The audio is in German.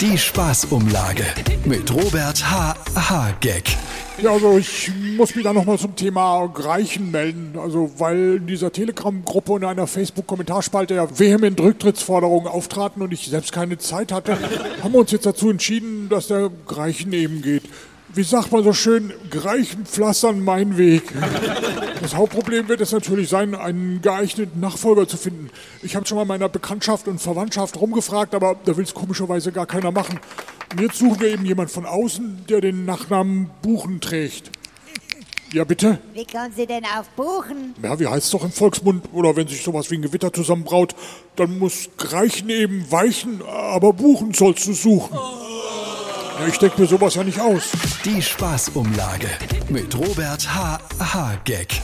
Die Spaßumlage mit Robert H. H. Gag. Ja, also ich muss mich da nochmal zum Thema Greichen melden. Also weil in dieser Telegram-Gruppe und einer Facebook-Kommentarspalte ja vehement Rücktrittsforderungen auftraten und ich selbst keine Zeit hatte, haben wir uns jetzt dazu entschieden, dass der Greichen eben geht. Wie sagt man so schön, Greichen pflastern mein Weg. Das Hauptproblem wird es natürlich sein, einen geeigneten Nachfolger zu finden. Ich habe schon mal meiner Bekanntschaft und Verwandtschaft rumgefragt, aber da will es komischerweise gar keiner machen. Und jetzt suchen wir eben jemand von außen, der den Nachnamen Buchen trägt. Ja, bitte? Wie kommen Sie denn auf Buchen? Ja, wie heißt es doch im Volksmund? Oder wenn sich sowas wie ein Gewitter zusammenbraut, dann muss Greichen eben weichen, aber Buchen sollst du suchen. Ja, ich denke mir sowas ja nicht aus. Die Spaßumlage mit Robert H. H. Gag.